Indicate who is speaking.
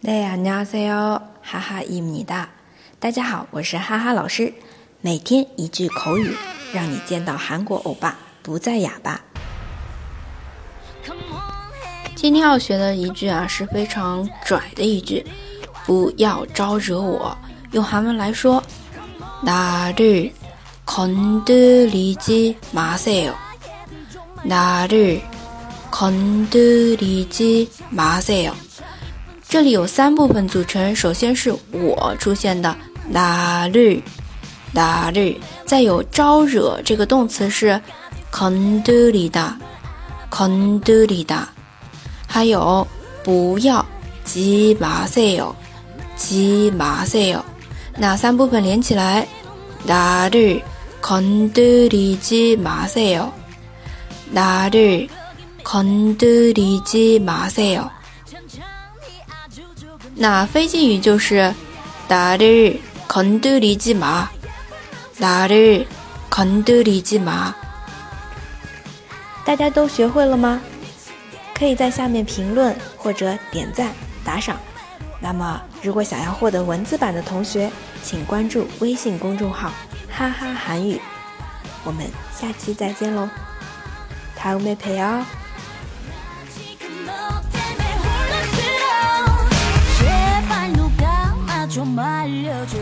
Speaker 1: 네 안녕하세요， 哈哈伊米哒。大家好，我是哈哈老师。每天一句口语，让你见到韩国欧巴不再哑巴。今天要学的一句啊，是非常拽的一句，不要招惹我。用韩文来说，나를건드리지마세 요。 나를건드리지마세 요。 这里有三部分组成首先是我出现的拉绿拉绿再有招惹这个动词是肯德里达肯德里达还有不要鸡麻色哟鸡麻色哟。那三部分连起来？拉绿肯德里基麻色哟。拉绿肯德里基麻色哟。那非敬语就是나를건드리지 마， 나를건드리지 마。 大家都学会了吗？可以在下面评论或者点赞打赏。那么，如果想要获得文字版的同学，请关注微信公众号“哈哈韩语”。我们下期再见喽，다음에봬요 要就